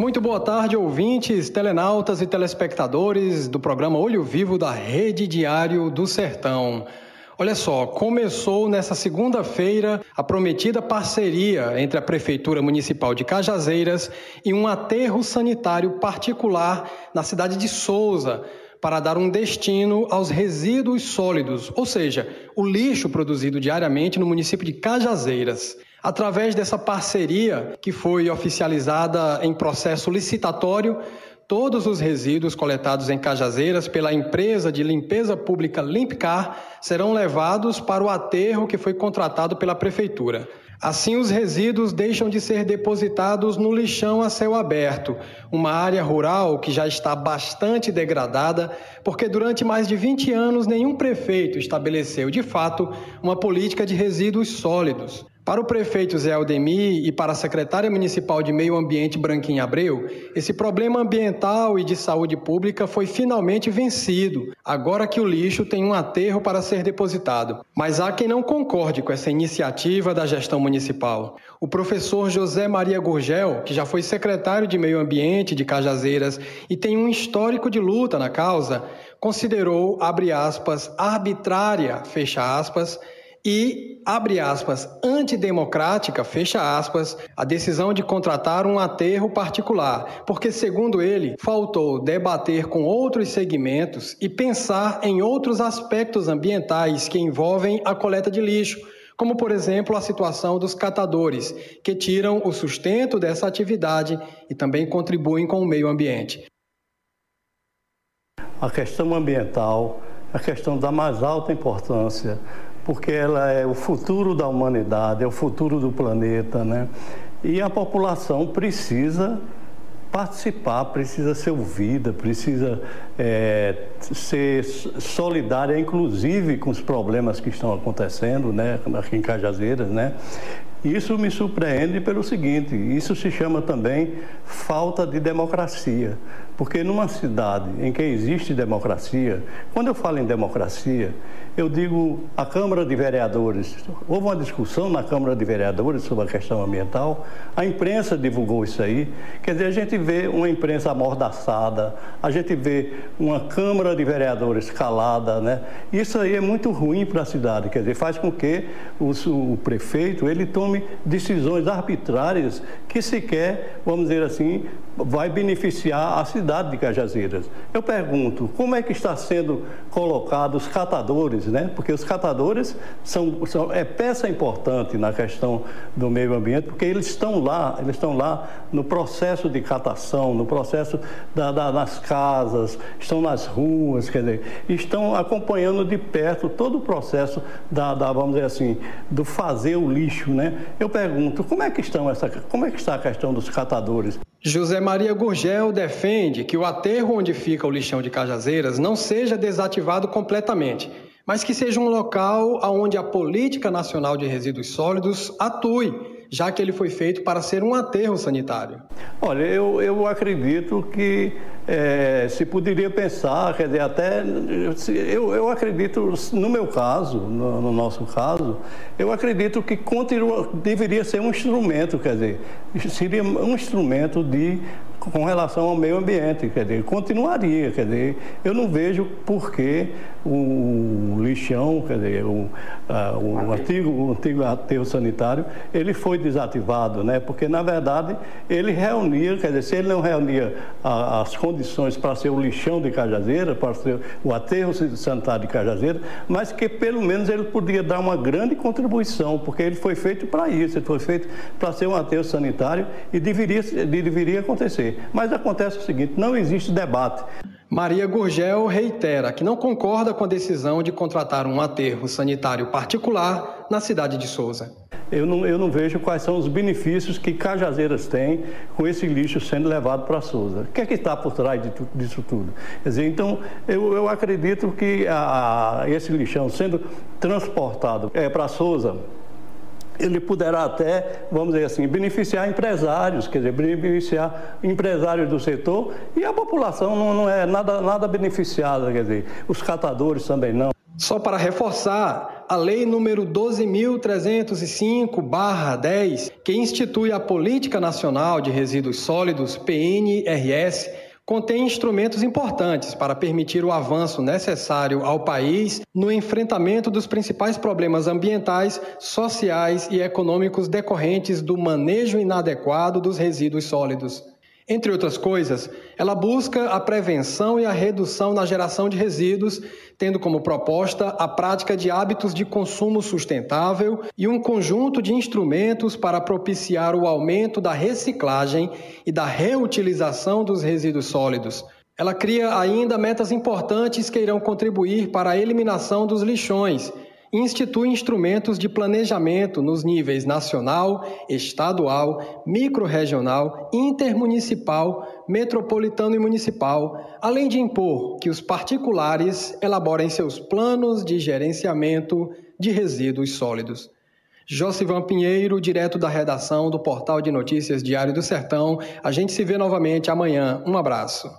Muito boa tarde, ouvintes, telenautas e telespectadores do programa Olho Vivo da Rede Diário do Sertão. Olha só, começou nessa segunda-feira a prometida parceria entre a Prefeitura Municipal de Cajazeiras e um aterro sanitário particular na cidade de Souza, para dar um destino aos resíduos sólidos, ou seja, o lixo produzido diariamente no município de Cajazeiras. Através dessa parceria, que foi oficializada em processo licitatório, todos os resíduos coletados em Cajazeiras pela empresa de limpeza pública Limpcar serão levados para o aterro que foi contratado pela prefeitura. Assim, os resíduos deixam de ser depositados no lixão a céu aberto, uma área rural que já está bastante degradada, porque durante mais de 20 anos nenhum prefeito estabeleceu de fato uma política de resíduos sólidos. Para o prefeito Zé Aldemir e para a secretária municipal de Meio Ambiente Branquinha Abreu, esse problema ambiental e de saúde pública foi finalmente vencido, agora que o lixo tem um aterro para ser depositado. Mas há quem não concorde com essa iniciativa da gestão municipal. O professor José Maria Gurgel, que já foi secretário de Meio Ambiente de Cajazeiras e tem um histórico de luta na causa, considerou, abre aspas, arbitrária, fecha aspas, e, abre aspas, antidemocrática, fecha aspas, a decisão de contratar um aterro particular, porque, segundo ele, faltou debater com outros segmentos e pensar em outros aspectos ambientais que envolvem a coleta de lixo, como, por exemplo, a situação dos catadores, que tiram o sustento dessa atividade e também contribuem com o meio ambiente. A questão ambiental, a questão da mais alta importância porque ela é o futuro da humanidade, é o futuro do planeta, né? E a população precisa participar, precisa ser ouvida, precisa é, ser solidária, inclusive com os problemas que estão acontecendo, né, aqui em Cajazeiras, né? Isso me surpreende pelo seguinte: isso se chama também falta de democracia. Porque numa cidade em que existe democracia, quando eu falo em democracia, eu digo a Câmara de Vereadores. Houve uma discussão na Câmara de Vereadores sobre a questão ambiental, a imprensa divulgou isso aí. Quer dizer, a gente vê uma imprensa amordaçada, a gente vê uma Câmara de Vereadores calada, né? Isso aí é muito ruim para a cidade, quer dizer, faz com que o, prefeito ele tome decisões arbitrárias que sequer, vamos dizer assim, vai beneficiar a cidade de Cajazeiras. Eu pergunto, como é que está sendo colocados os catadores, né? Porque os catadores são, são é peça importante na questão do meio ambiente, porque eles estão lá, eles estão lá no processo de catação, no processo da, da, das casas, estão nas ruas, quer dizer, estão acompanhando de perto todo o processo da, da vamos dizer assim, do fazer o lixo, né? Eu pergunto, como é que estão essa, como é que está a questão dos catadores? José Maria Gurgel defende que o aterro onde fica o lixão de Cajazeiras não seja desativado completamente, mas que seja um local onde a Política Nacional de Resíduos Sólidos atue já que ele foi feito para ser um aterro sanitário? Olha, eu, eu acredito que é, se poderia pensar, quer dizer, até eu, eu acredito, no meu caso, no, no, nosso caso, eu acredito que continua, deveria ser um instrumento, quer dizer, seria um instrumento de com relação ao meio ambiente, quer dizer, continuaria, quer dizer, eu não vejo por que o lixão, quer dizer, o, a, o, antigo, o antigo aterro sanitário, ele foi desativado, né? Porque, na verdade, ele reunia, quer dizer, se ele não reunia a, as condições para ser o lixão de Cajazeira, para ser o aterro sanitário de Cajazeira, mas que pelo menos ele podia dar uma grande contribuição, porque ele foi feito para isso, ele foi feito para ser um aterro sanitário e deveria, deveria acontecer. Mas acontece o seguinte: não existe debate. Maria Gurgel reitera que não concorda com a decisão de contratar um aterro sanitário particular na cidade de Souza. Eu não, eu não vejo quais são os benefícios que Cajazeiras tem com esse lixo sendo levado para Souza. O que é que está por trás de, disso tudo? Quer dizer, então, eu, eu acredito que a, esse lixão sendo transportado é, para Souza, ele poderá até, vamos dizer assim, beneficiar empresários, quer dizer, beneficiar empresários do setor e a população não, não é nada, nada beneficiada, quer dizer, os catadores também não. Só para reforçar, a Lei número 12.305-10, que institui a Política Nacional de Resíduos Sólidos, PNRS, contém instrumentos importantes para permitir o avanço necessário ao país no enfrentamento dos principais problemas ambientais, sociais e econômicos decorrentes do manejo inadequado dos resíduos sólidos. Entre outras coisas, ela busca a prevenção e a redução na geração de resíduos, tendo como proposta a prática de hábitos de consumo sustentável e um conjunto de instrumentos para propiciar o aumento da reciclagem e da reutilização dos resíduos sólidos. Ela cria ainda metas importantes que irão contribuir para a eliminação dos lixões institui instrumentos de planejamento nos níveis nacional, estadual, microrregional, intermunicipal, metropolitano e municipal, além de impor que os particulares elaborem seus planos de gerenciamento de resíduos sólidos. Josivan Pinheiro, direto da redação do portal de notícias Diário do Sertão. A gente se vê novamente amanhã. Um abraço.